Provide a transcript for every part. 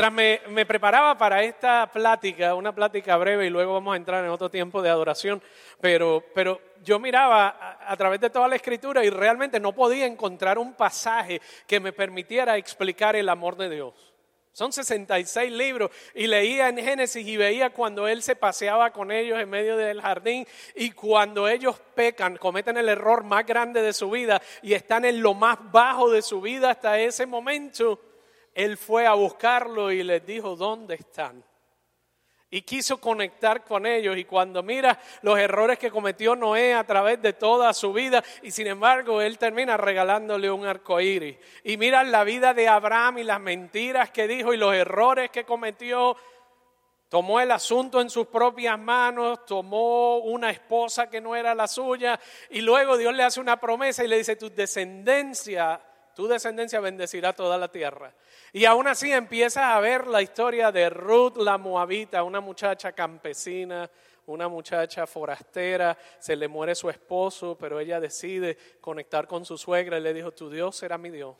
Mientras me, preparaba para esta plática, una plática breve y luego vamos a entrar en otro tiempo de adoración, pero, pero yo miraba a, través de toda la escritura y realmente no podía encontrar un pasaje que me permitiera explicar el amor de Dios. Son 66 libros y leía en Génesis y veía cuando él se paseaba con ellos en medio del jardín y cuando ellos pecan, cometen el error más grande de su vida y están en lo más bajo de su vida hasta ese momento él fue a buscarlo y les dijo, ¿dónde están? Y quiso conectar con ellos. Y cuando mira los errores que cometió Noé a través de toda su vida, y sin embargo él termina regalándole un arcoíris. Y mira la vida de Abraham y las mentiras que dijo y los errores que cometió. Tomó el asunto en sus propias manos, tomó una esposa que no era la suya, y luego Dios le hace una promesa y le dice: Tu descendencia tu descendencia bendecirá toda la tierra. Y aún así empiezas a ver la historia de Ruth la Moabita, una muchacha campesina, una muchacha forastera, se le muere su esposo, pero ella decide conectar con su suegra y le dijo, tu Dios será mi Dios.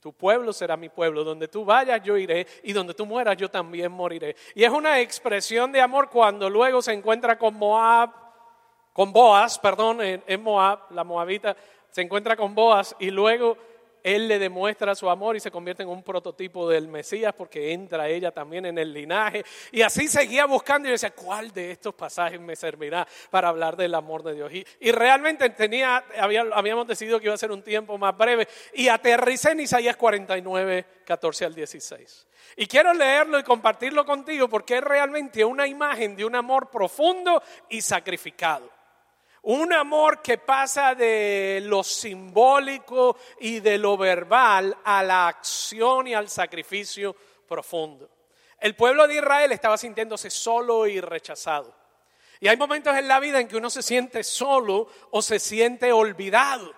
Tu pueblo será mi pueblo, donde tú vayas yo iré y donde tú mueras yo también moriré. Y es una expresión de amor cuando luego se encuentra con Moab, con Boaz, perdón, en, Moab, la moabita se encuentra con Boaz y luego él le demuestra su amor y se convierte en un prototipo del Mesías porque entra ella también en el linaje. Y así seguía buscando y decía, ¿cuál de estos pasajes me servirá para hablar del amor de Dios? Y, realmente tenía, habíamos decidido que iba a ser un tiempo más breve y aterricé en Isaías 49, 14 al 16. Y quiero leerlo y compartirlo contigo porque es realmente una imagen de un amor profundo y sacrificado. Un amor que pasa de lo simbólico y de lo verbal a la acción y al sacrificio profundo. El pueblo de Israel estaba sintiéndose solo y rechazado. Y hay momentos en la vida en que uno se siente solo o se siente olvidado.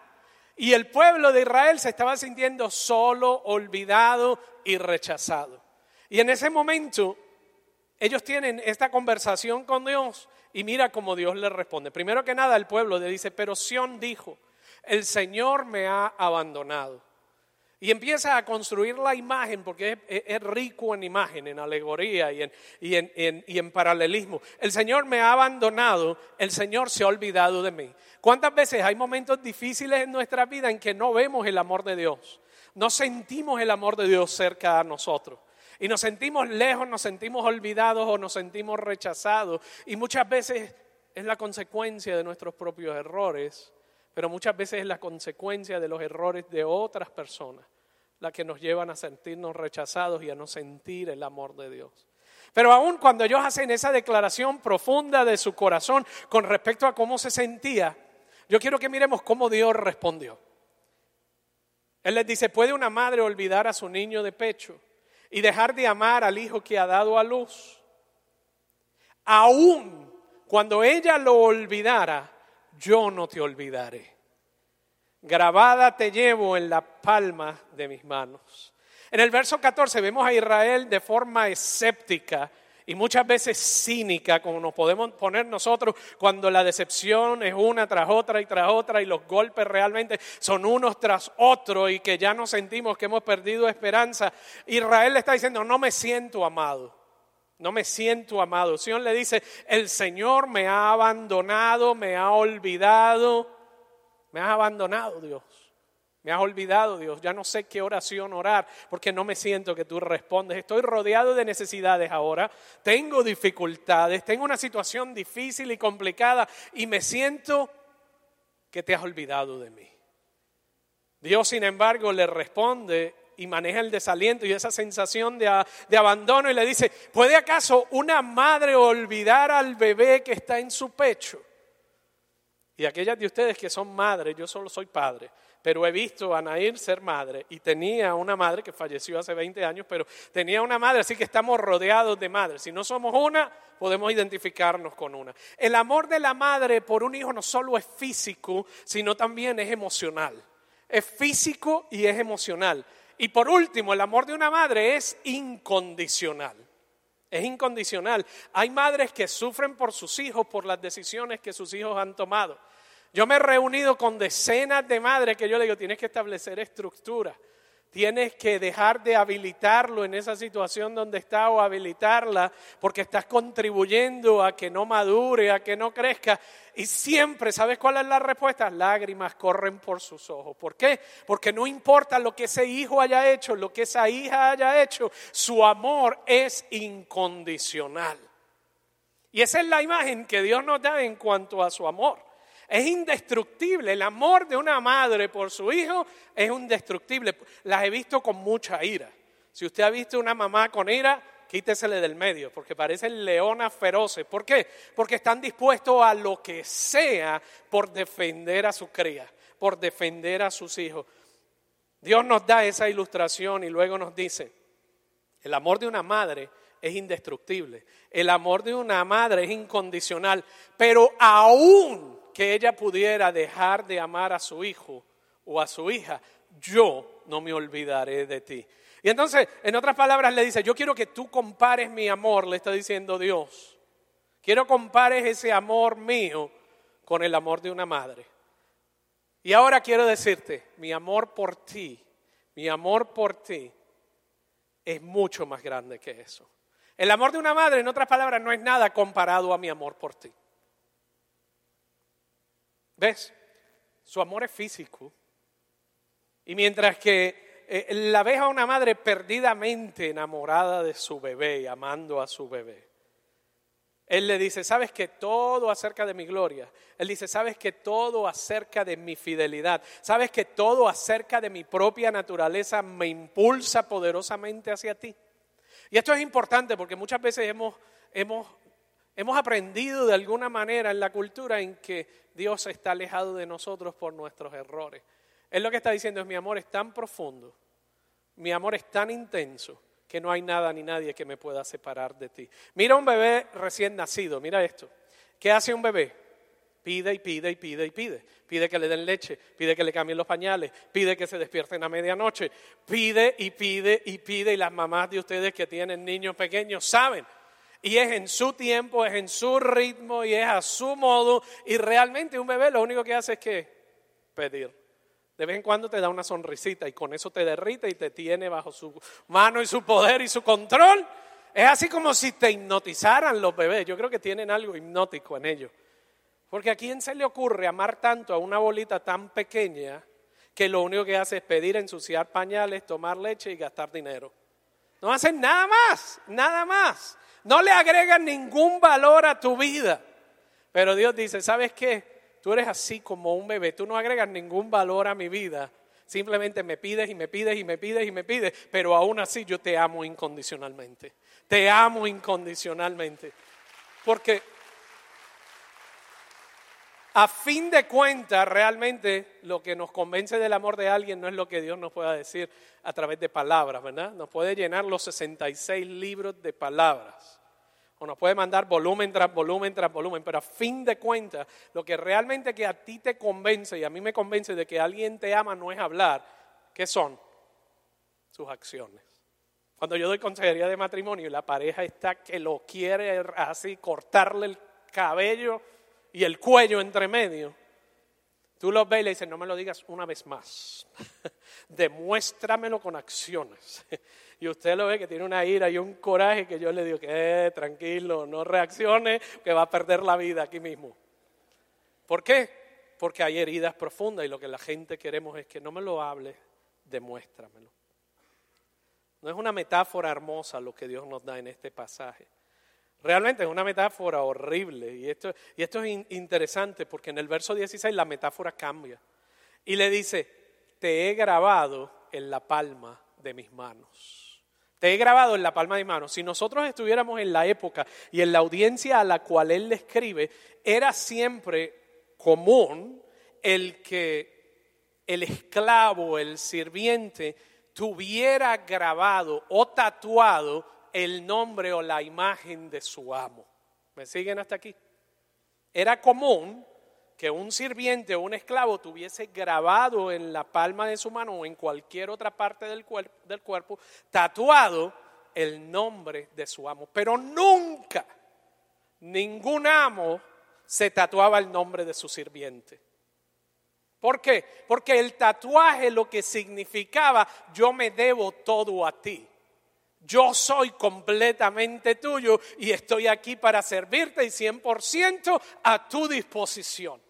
Y el pueblo de Israel se estaba sintiendo solo, olvidado y rechazado. Y en ese momento ellos tienen esta conversación con Dios y mira cómo Dios le responde. Primero que nada, el pueblo le dice, pero Sión dijo, el Señor me ha abandonado. Y empieza a construir la imagen, porque es, rico en imagen, en alegoría y en, y, en, y en paralelismo. El Señor me ha abandonado, el Señor se ha olvidado de mí. ¿Cuántas veces hay momentos difíciles en nuestra vida en que no vemos el amor de Dios? No sentimos el amor de Dios cerca a nosotros. Y nos sentimos lejos, nos sentimos olvidados o nos sentimos rechazados. Y muchas veces es la consecuencia de nuestros propios errores, pero muchas veces es la consecuencia de los errores de otras personas, la que nos llevan a sentirnos rechazados y a no sentir el amor de Dios. Pero aún cuando ellos hacen esa declaración profunda de su corazón con respecto a cómo se sentía, yo quiero que miremos cómo Dios respondió. Él les dice, ¿puede una madre olvidar a su niño de pecho? Y dejar de amar al hijo que ha dado a luz. Aún cuando ella lo olvidara, yo no te olvidaré. Grabada te llevo en la palma de mis manos. En el verso 14 vemos a Israel de forma escéptica y muchas veces cínica, como nos podemos poner nosotros cuando la decepción es una tras otra y tras otra y los golpes realmente son unos tras otros y que ya nos sentimos que hemos perdido esperanza. Israel le está diciendo, no me siento amado. No me siento amado. Sion le dice, el Señor me ha abandonado, me ha olvidado. Me has abandonado, Dios. Me has olvidado, Dios. Ya no sé qué oración orar porque no me siento que tú respondes. Estoy rodeado de necesidades ahora. Tengo dificultades. Tengo una situación difícil y complicada y me siento que te has olvidado de mí. Dios, sin embargo, le responde y maneja el desaliento y esa sensación de, de, abandono y le dice, ¿puede acaso una madre olvidar al bebé que está en su pecho? Y aquellas de ustedes que son madres, yo solo soy padre, pero he visto a Nair ser madre y tenía una madre que falleció hace 20 años, pero tenía una madre, así que estamos rodeados de madres. Si no somos una, podemos identificarnos con una. El amor de la madre por un hijo no solo es físico, sino también es emocional. Es físico y es emocional. Y por último, el amor de una madre es incondicional. Es incondicional. Hay madres que sufren por sus hijos, por las decisiones que sus hijos han tomado. Yo me he reunido con decenas de madres que yo le digo, tienes que establecer estructura. Tienes que dejar de habilitarlo en esa situación donde está o habilitarla porque estás contribuyendo a que no madure, a que no crezca. Y siempre, ¿sabes cuál es la respuesta? Lágrimas corren por sus ojos. ¿Por qué? Porque no importa lo que ese hijo haya hecho, lo que esa hija haya hecho, su amor es incondicional. Y esa es la imagen que Dios nos da en cuanto a su amor. Es indestructible. El amor de una madre por su hijo es indestructible. Las he visto con mucha ira. Si usted ha visto una mamá con ira, quítesele del medio, porque parecen leonas feroces. ¿Por qué? Porque están dispuestos a lo que sea por defender a su cría, por defender a sus hijos. Dios nos da esa ilustración y luego nos dice, el amor de una madre es indestructible, el amor de una madre es incondicional, pero aún que ella pudiera dejar de amar a su hijo o a su hija, yo no me olvidaré de ti. Y entonces, en otras palabras, le dice, yo quiero que tú compares mi amor, le está diciendo Dios. Quiero compares ese amor mío con el amor de una madre. Y ahora quiero decirte, mi amor por ti, mi amor por ti es mucho más grande que eso. El amor de una madre, en otras palabras, no es nada comparado a mi amor por ti. ¿Ves? Su amor es físico. Y mientras que eh, la ves a una madre perdidamente enamorada de su bebé y amando a su bebé, él le dice, sabes que todo acerca de mi gloria. Él dice, sabes que todo acerca de mi fidelidad. Sabes que todo acerca de mi propia naturaleza me impulsa poderosamente hacia ti. Y esto es importante porque muchas veces hemos, hemos Hemos aprendido de alguna manera en la cultura en que Dios está alejado de nosotros por nuestros errores. Él lo que está diciendo es mi amor es tan profundo, mi amor es tan intenso que no hay nada ni nadie que me pueda separar de ti. Mira un bebé recién nacido, mira esto. ¿Qué hace un bebé? Pide y pide y pide y pide. Pide que le den leche, pide que le cambien los pañales, pide que se despierten a medianoche, pide y pide y pide y las mamás de ustedes que tienen niños pequeños saben y es en su tiempo, es en su ritmo y es a su modo. Y realmente un bebé lo único que hace es que pedir. De vez en cuando te da una sonrisita y con eso te derrite y te tiene bajo su mano y su poder y su control. Es así como si te hipnotizaran los bebés. Yo creo que tienen algo hipnótico en ellos. Porque a quién se le ocurre amar tanto a una bolita tan pequeña que lo único que hace es pedir, ensuciar pañales, tomar leche y gastar dinero. No hacen nada más, nada más. No le agregan ningún valor a tu vida. Pero Dios dice, ¿sabes qué? Tú eres así como un bebé, tú no agregas ningún valor a mi vida. Simplemente me pides y me pides y me pides y me pides, pero aún así yo te amo incondicionalmente. Te amo incondicionalmente. Porque a fin de cuentas, realmente lo que nos convence del amor de alguien no es lo que Dios nos pueda decir a través de palabras, ¿verdad? Nos puede llenar los 66 libros de palabras. O nos puede mandar volumen tras volumen tras volumen, pero a fin de cuentas, lo que realmente que a ti te convence y a mí me convence de que alguien te ama no es hablar, ¿qué son? Sus acciones. Cuando yo doy consejería de matrimonio y la pareja está que lo quiere así, cortarle el cabello y el cuello entre medio, tú lo ves y le dices, no me lo digas una vez más, demuéstramelo con acciones. Y usted lo ve que tiene una ira y un coraje que yo le digo que tranquilo, no reaccione, que va a perder la vida aquí mismo. ¿Por qué? Porque hay heridas profundas y lo que la gente queremos es que no me lo hable, demuéstramelo. No es una metáfora hermosa lo que Dios nos da en este pasaje. Realmente es una metáfora horrible y esto, y esto es interesante porque en el verso 16 la metáfora cambia y le dice, te he grabado en la palma de mis manos. Te he grabado en la palma de mis manos. Si nosotros estuviéramos en la época y en la audiencia a la cual él le escribe, era siempre común el que el esclavo, el sirviente, tuviera grabado o tatuado el nombre o la imagen de su amo. ¿Me siguen hasta aquí? Era común que un sirviente o un esclavo tuviese grabado en la palma de su mano o en cualquier otra parte del, cuerpo, del cuerpo, tatuado el nombre de su amo. Pero nunca, ningún amo se tatuaba el nombre de su sirviente. ¿Por qué? Porque el tatuaje lo que significaba, yo me debo todo a ti. Yo soy completamente tuyo y estoy aquí para servirte y 100% a tu disposición.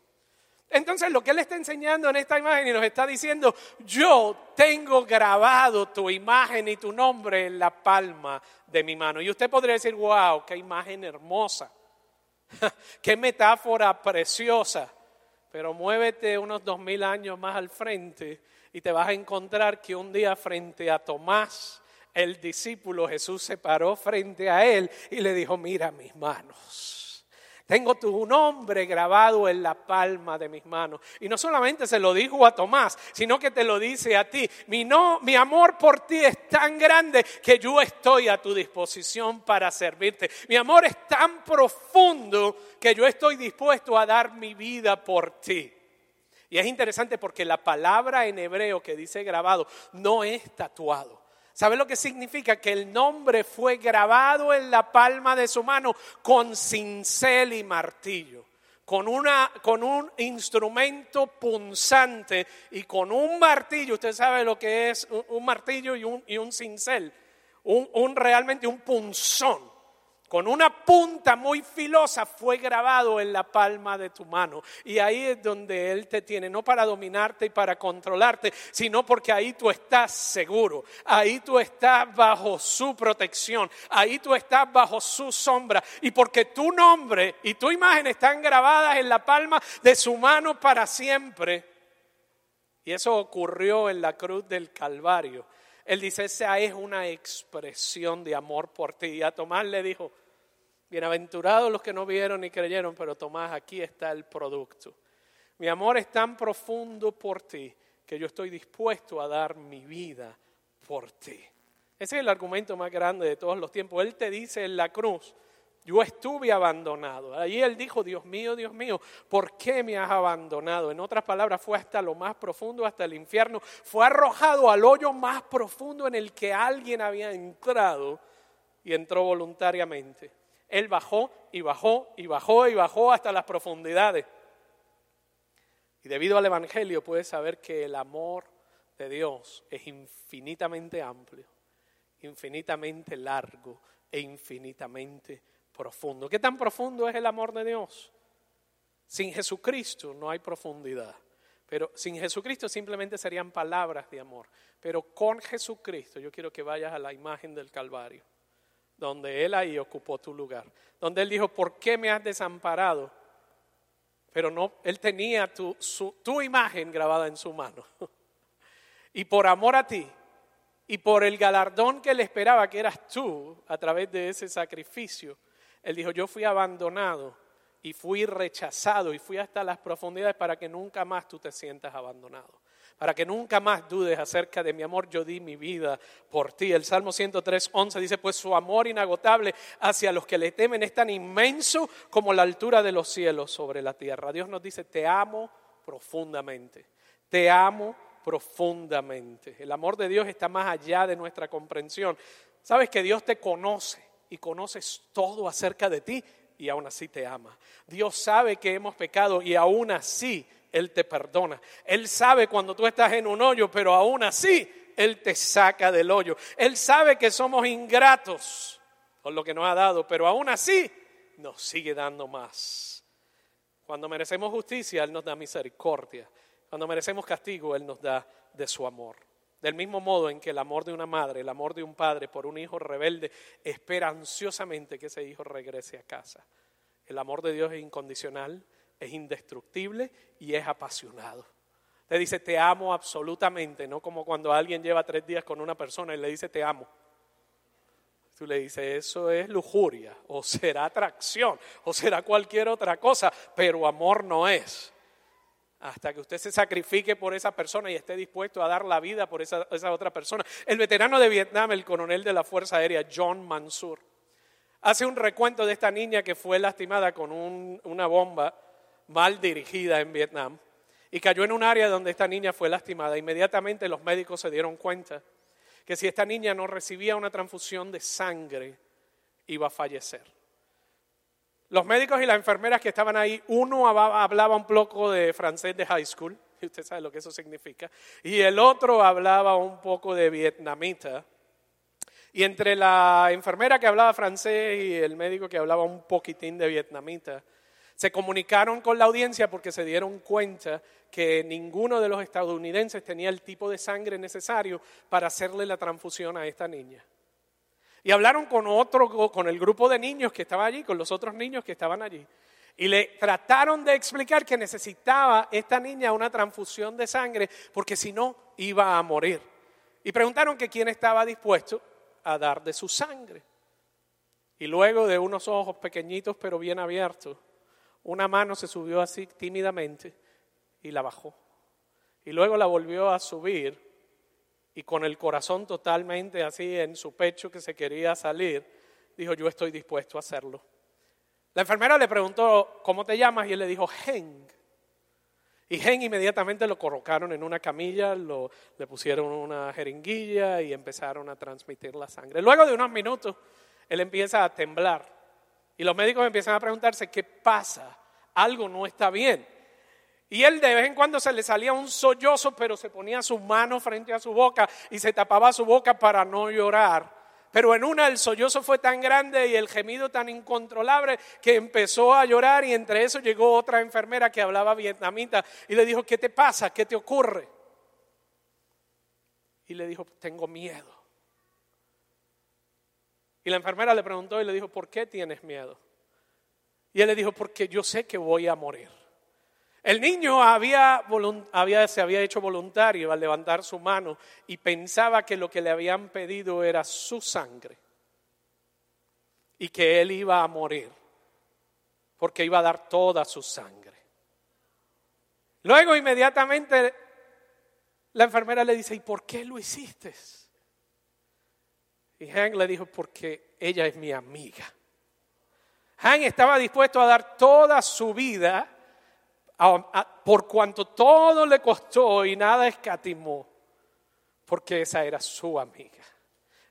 Entonces lo que él está enseñando en esta imagen y nos está diciendo, yo tengo grabado tu imagen y tu nombre en la palma de mi mano. Y usted podría decir, wow, qué imagen hermosa, qué metáfora preciosa. Pero muévete unos dos mil años más al frente y te vas a encontrar que un día frente a Tomás, el discípulo, Jesús se paró frente a él y le dijo, mira mis manos. Tengo tu nombre grabado en la palma de mis manos. Y no solamente se lo dijo a Tomás, sino que te lo dice a ti. Mi, no, mi amor por ti es tan grande que yo estoy a tu disposición para servirte. Mi amor es tan profundo que yo estoy dispuesto a dar mi vida por ti. Y es interesante porque la palabra en hebreo que dice grabado no es tatuado. ¿Sabe lo que significa? Que el nombre fue grabado en la palma de su mano con cincel y martillo, con, una, con un instrumento punzante y con un martillo. Usted sabe lo que es un, martillo y un, y un cincel, un, realmente un punzón con una punta muy filosa fue grabado en la palma de tu mano. Y ahí es donde Él te tiene, no para dominarte y para controlarte, sino porque ahí tú estás seguro, ahí tú estás bajo su protección, ahí tú estás bajo su sombra. Y porque tu nombre y tu imagen están grabadas en la palma de su mano para siempre. Y eso ocurrió en la cruz del Calvario. Él dice, esa es una expresión de amor por ti. Y a Tomás le dijo, Bienaventurados los que no vieron ni creyeron, pero Tomás, aquí está el producto. Mi amor es tan profundo por ti que yo estoy dispuesto a dar mi vida por ti. Ese es el argumento más grande de todos los tiempos. Él te dice en la cruz, yo estuve abandonado. Ahí él dijo, Dios mío, Dios mío, ¿por qué me has abandonado? En otras palabras, fue hasta lo más profundo, hasta el infierno. Fue arrojado al hoyo más profundo en el que alguien había entrado y entró voluntariamente. Él bajó y bajó y bajó y bajó hasta las profundidades. Y debido al Evangelio puedes saber que el amor de Dios es infinitamente amplio, infinitamente largo e infinitamente profundo. ¿Qué tan profundo es el amor de Dios? Sin Jesucristo no hay profundidad. Pero sin Jesucristo simplemente serían palabras de amor. Pero con Jesucristo yo quiero que vayas a la imagen del Calvario donde Él ahí ocupó tu lugar, donde Él dijo, ¿por qué me has desamparado? Pero no, Él tenía tu, imagen grabada en su mano. Y por amor a ti, y por el galardón que le esperaba, que eras tú, a través de ese sacrificio, Él dijo, yo fui abandonado y fui rechazado y fui hasta las profundidades para que nunca más tú te sientas abandonado para que nunca más dudes acerca de mi amor, yo di mi vida por ti. El Salmo 103, 11 dice, pues su amor inagotable hacia los que le temen es tan inmenso como la altura de los cielos sobre la tierra. Dios nos dice, te amo profundamente, te amo profundamente. El amor de Dios está más allá de nuestra comprensión. Sabes que Dios te conoce y conoces todo acerca de ti y aún así te ama. Dios sabe que hemos pecado y aún así él te perdona. Él sabe cuando tú estás en un hoyo, pero aún así Él te saca del hoyo. Él sabe que somos ingratos por lo que nos ha dado, pero aún así nos sigue dando más. Cuando merecemos justicia, Él nos da misericordia. Cuando merecemos castigo, Él nos da de su amor. Del mismo modo en que el amor de una madre, el amor de un padre por un hijo rebelde, espera ansiosamente que ese hijo regrese a casa. El amor de Dios es incondicional, es indestructible y es apasionado. Te dice, te amo absolutamente, no como cuando alguien lleva tres días con una persona y le dice, te amo. Tú le dices, eso es lujuria, o será atracción, o será cualquier otra cosa, pero amor no es. Hasta que usted se sacrifique por esa persona y esté dispuesto a dar la vida por esa, esa otra persona. El veterano de Vietnam, el coronel de la Fuerza Aérea, John Mansur, hace un recuento de esta niña que fue lastimada con una bomba mal dirigida en Vietnam y cayó en un área donde esta niña fue lastimada. Inmediatamente los médicos se dieron cuenta que si esta niña no recibía una transfusión de sangre, iba a fallecer. Los médicos y las enfermeras que estaban ahí, uno hablaba un poco de francés de high school y usted sabe lo que eso significa, y el otro hablaba un poco de vietnamita. Y entre la enfermera que hablaba francés y el médico que hablaba un poquitín de vietnamita, se comunicaron con la audiencia porque se dieron cuenta que ninguno de los estadounidenses tenía el tipo de sangre necesario para hacerle la transfusión a esta niña. Y hablaron con otro, con el grupo de niños que estaba allí, con los otros niños que estaban allí. Y le trataron de explicar que necesitaba esta niña una transfusión de sangre porque si no iba a morir. Y preguntaron que quién estaba dispuesto a dar de su sangre. Y luego de unos ojos pequeñitos pero bien abiertos, una mano se subió así tímidamente y la bajó. Y luego la volvió a subir y con el corazón totalmente así en su pecho que se quería salir, dijo, yo estoy dispuesto a hacerlo. La enfermera le preguntó, ¿cómo te llamas? Y él le dijo, Heng. Y Heng inmediatamente lo colocaron en una camilla, le pusieron una jeringuilla y empezaron a transmitir la sangre. Luego de unos minutos, él empieza a temblar. Y los médicos empiezan a preguntarse, ¿qué pasa? Algo no está bien. Y él de vez en cuando se le salía un sollozo, pero se ponía su mano frente a su boca y se tapaba su boca para no llorar. Pero en una el sollozo fue tan grande y el gemido tan incontrolable que empezó a llorar y entre eso llegó otra enfermera que hablaba vietnamita y le dijo, ¿qué te pasa? ¿Qué te ocurre? Y le dijo, tengo miedo. Y la enfermera le preguntó y le dijo, ¿por qué tienes miedo? Y él le dijo, porque yo sé que voy a morir. El niño había, se había hecho voluntario al levantar su mano y pensaba que lo que le habían pedido era su sangre y que él iba a morir porque iba a dar toda su sangre. Luego inmediatamente la enfermera le dice, ¿y por qué lo hiciste? Y Hank le dijo, porque ella es mi amiga. Hank estaba dispuesto a dar toda su vida por cuanto todo le costó y nada escatimó, porque esa era su amiga.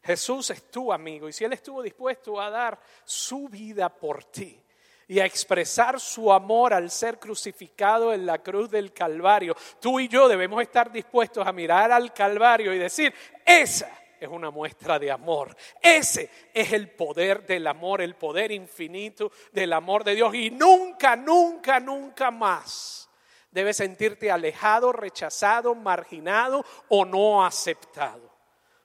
Jesús es tu amigo y si Él estuvo dispuesto a dar su vida por ti y a expresar su amor al ser crucificado en la cruz del Calvario, tú y yo debemos estar dispuestos a mirar al Calvario y decir, esa es una muestra de amor. Ese es el poder del amor, el poder infinito del amor de Dios. Y nunca, nunca, nunca más debes sentirte alejado, rechazado, marginado o no aceptado.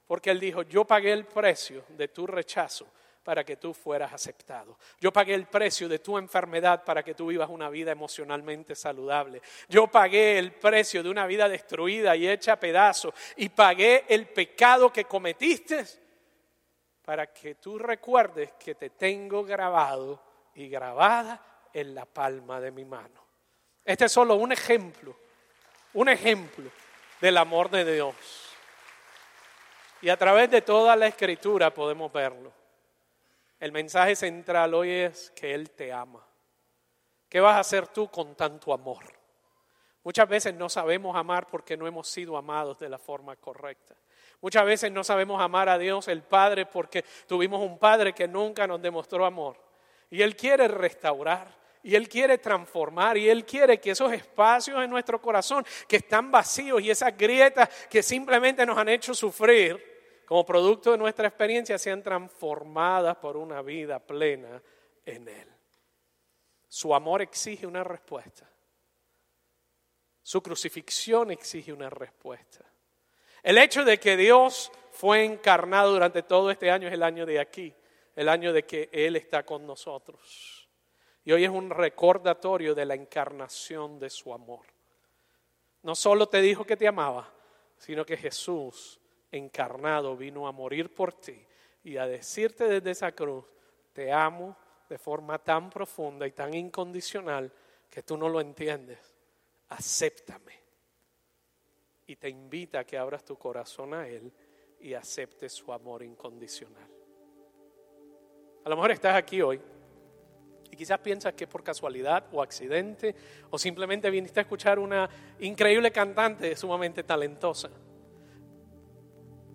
Porque Él dijo, yo pagué el precio de tu rechazo para que tú fueras aceptado. Yo pagué el precio de tu enfermedad para que tú vivas una vida emocionalmente saludable. Yo pagué el precio de una vida destruida y hecha a pedazos. Y pagué el pecado que cometiste para que tú recuerdes que te tengo grabado y grabada en la palma de mi mano. Este es solo un ejemplo, un ejemplo del amor de Dios. Y a través de toda la escritura podemos verlo. El mensaje central hoy es que Él te ama. ¿Qué vas a hacer tú con tanto amor? Muchas veces no sabemos amar porque no hemos sido amados de la forma correcta. Muchas veces no sabemos amar a Dios el Padre porque tuvimos un Padre que nunca nos demostró amor. Y Él quiere restaurar, y Él quiere transformar, y Él quiere que esos espacios en nuestro corazón que están vacíos y esas grietas que simplemente nos han hecho sufrir, como producto de nuestra experiencia, sean transformadas por una vida plena en Él. Su amor exige una respuesta. Su crucifixión exige una respuesta. El hecho de que Dios fue encarnado durante todo este año es el año de aquí, el año de que Él está con nosotros. Y hoy es un recordatorio de la encarnación de su amor. No solo te dijo que te amaba, sino que Jesús encarnado vino a morir por ti y a decirte desde esa cruz, te amo de forma tan profunda y tan incondicional que tú no lo entiendes. Acéptame. Y te invita a que abras tu corazón a Él y aceptes su amor incondicional. A lo mejor estás aquí hoy y quizás piensas que por casualidad o accidente o simplemente viniste a escuchar una increíble cantante sumamente talentosa.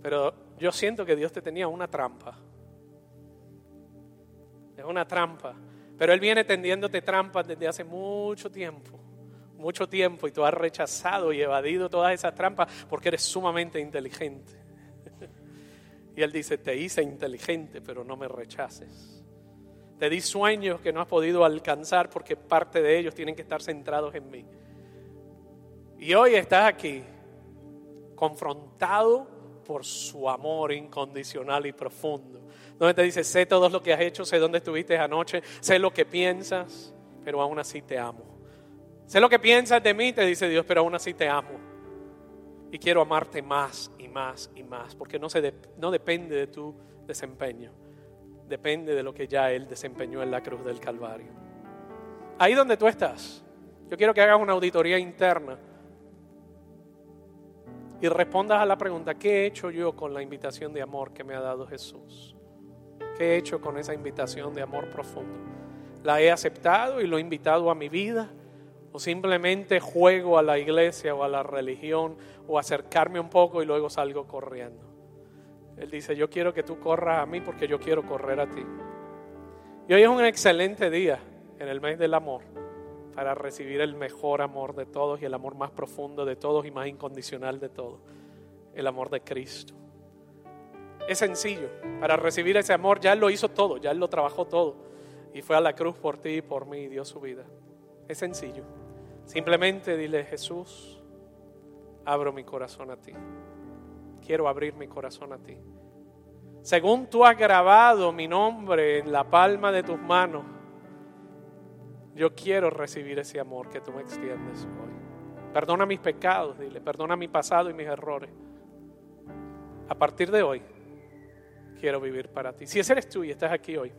Pero yo siento que Dios te tenía una trampa. Es una trampa. Pero Él viene tendiéndote trampas desde hace mucho tiempo. mucho tiempo y tú has rechazado y evadido todas esas trampas porque eres sumamente inteligente. Y Él dice, te hice inteligente, pero no me rechaces. Te di sueños que no has podido alcanzar porque parte de ellos tienen que estar centrados en mí. Y hoy estás aquí, confrontado por su amor incondicional y profundo. Donde te dice, sé todo lo que has hecho, sé dónde estuviste anoche, sé lo que piensas, pero aún así te amo. Sé lo que piensas de mí, te dice Dios, pero aún así te amo. Y quiero amarte más y más y más, porque no, se no depende de tu desempeño, depende de lo que ya Él desempeñó en la cruz del Calvario. Ahí donde tú estás, yo quiero que hagas una auditoría interna y respondas a la pregunta, ¿qué he hecho yo con la invitación de amor que me ha dado Jesús? ¿Qué he hecho con esa invitación de amor profundo? ¿La he aceptado y lo he invitado a mi vida? o simplemente juego a la iglesia o a la religión o acercarme un poco y luego salgo corriendo. Él dice, yo quiero que tú corras a mí porque yo quiero correr a ti. Y hoy es un excelente día en el mes del amor para recibir el mejor amor de todos y el amor más profundo de todos y más incondicional de todos, el amor de Cristo. Es sencillo, para recibir ese amor ya Él lo hizo todo, ya Él lo trabajó todo y fue a la cruz por ti y por mí y dio su vida. Es sencillo. Simplemente dile, Jesús, abro mi corazón a ti. Quiero abrir mi corazón a ti. Según tú has grabado mi nombre en la palma de tus manos, yo quiero recibir ese amor que tú me extiendes hoy. Perdona mis pecados, dile, perdona mi pasado y mis errores. A partir de hoy, quiero vivir para ti. Si ese eres tú y estás aquí hoy,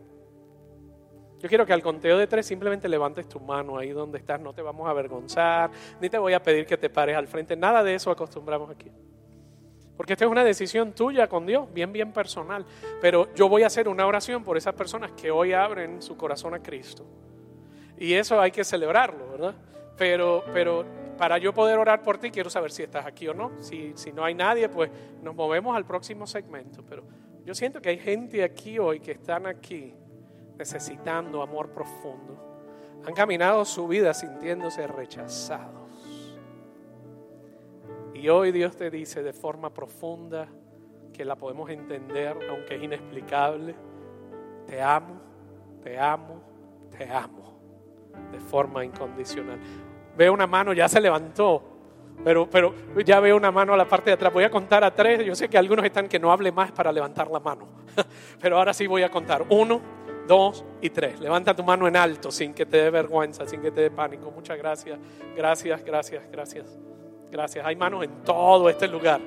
yo quiero que al conteo de tres simplemente levantes tu mano ahí donde estás, no te vamos a avergonzar, ni te voy a pedir que te pares al frente, nada de eso acostumbramos aquí. Porque esta es una decisión tuya con Dios, bien, bien personal. Pero yo voy a hacer una oración por esas personas que hoy abren su corazón a Cristo. Y eso hay que celebrarlo, ¿verdad? Pero, pero para yo poder orar por ti, quiero saber si estás aquí o no. Si, si no hay nadie, pues nos movemos al próximo segmento. Pero yo siento que hay gente aquí hoy que están aquí necesitando amor profundo. Han caminado su vida sintiéndose rechazados. Y hoy Dios te dice de forma profunda que la podemos entender, aunque es inexplicable. Te amo, te amo, te amo. De forma incondicional. Veo una mano, ya se levantó. Pero, pero ya veo una mano a la parte de atrás. Voy a contar a tres. Yo sé que algunos están que no hable más para levantar la mano. Pero ahora sí voy a contar. Uno, dos y tres. Levanta tu mano en alto sin que te dé vergüenza, sin que te dé pánico. Muchas gracias, gracias, gracias, gracias. Gracias. Hay manos en todo este lugar,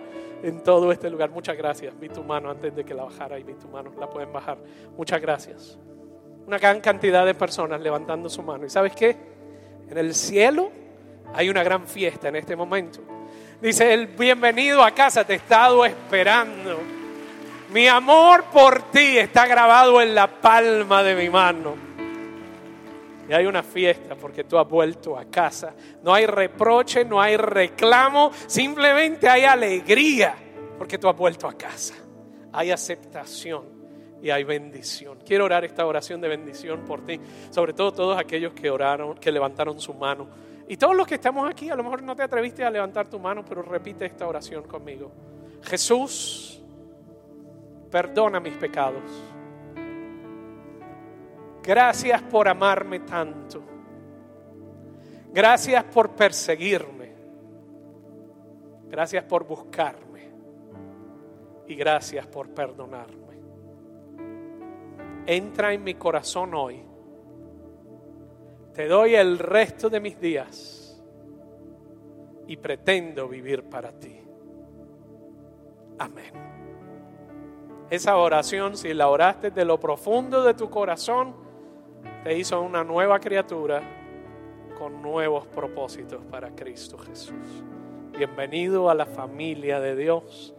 en todo este lugar. Muchas gracias. Vi tu mano antes de que la bajara y vi tu mano. La pueden bajar. Muchas gracias. Una gran cantidad de personas levantando su mano. ¿Y sabes qué? En el cielo hay una gran fiesta en este momento. Dice el bienvenido a casa, te he estado esperando. Mi amor por ti está grabado en la palma de mi mano. Y hay una fiesta porque tú has vuelto a casa. No hay reproche, no hay reclamo, simplemente hay alegría porque tú has vuelto a casa. Hay aceptación y hay bendición. Quiero orar esta oración de bendición por ti, sobre todo todos aquellos que oraron, que levantaron su mano. Y todos los que estamos aquí, a lo mejor no te atreviste a levantar tu mano, pero repite esta oración conmigo. Jesús, perdona mis pecados. Gracias por amarme tanto. Gracias por perseguirme. Gracias por buscarme. Y gracias por perdonarme. Entra en mi corazón hoy. Te doy el resto de mis días y pretendo vivir para ti. Amén. Esa oración, si la oraste de lo profundo de tu corazón, te hizo una nueva criatura con nuevos propósitos para Cristo Jesús. Bienvenido a la familia de Dios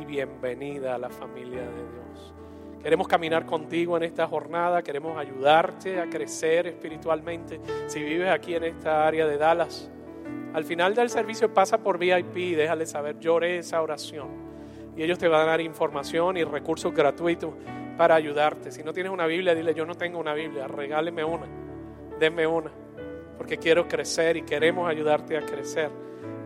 y bienvenida a la familia de Dios. Queremos caminar contigo en esta jornada, queremos ayudarte a crecer espiritualmente. Si vives aquí en esta área de Dallas, al final del servicio pasa por VIP, déjale saber, lloré esa oración y ellos te van a dar información y recursos gratuitos para ayudarte. Si no tienes una Biblia, dile yo no tengo una Biblia, regáleme una, denme una. porque quiero crecer y queremos ayudarte a crecer.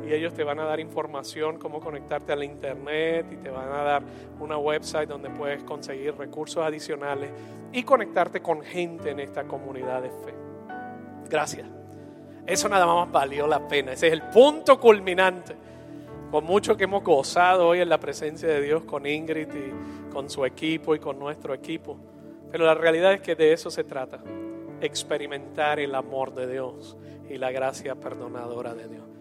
Y ellos te van a dar información, cómo conectarte al internet y te van a dar una website donde puedes conseguir recursos adicionales y conectarte con gente en esta comunidad de fe. Gracias. Eso nada más valió la pena. Ese es el punto culminante. Con mucho que hemos gozado hoy en la presencia de Dios con Ingrid y con su equipo y con nuestro equipo. Pero la realidad es que de eso se trata. Experimentar el amor de Dios y la gracia perdonadora de Dios.